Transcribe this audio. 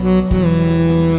Mm-hmm.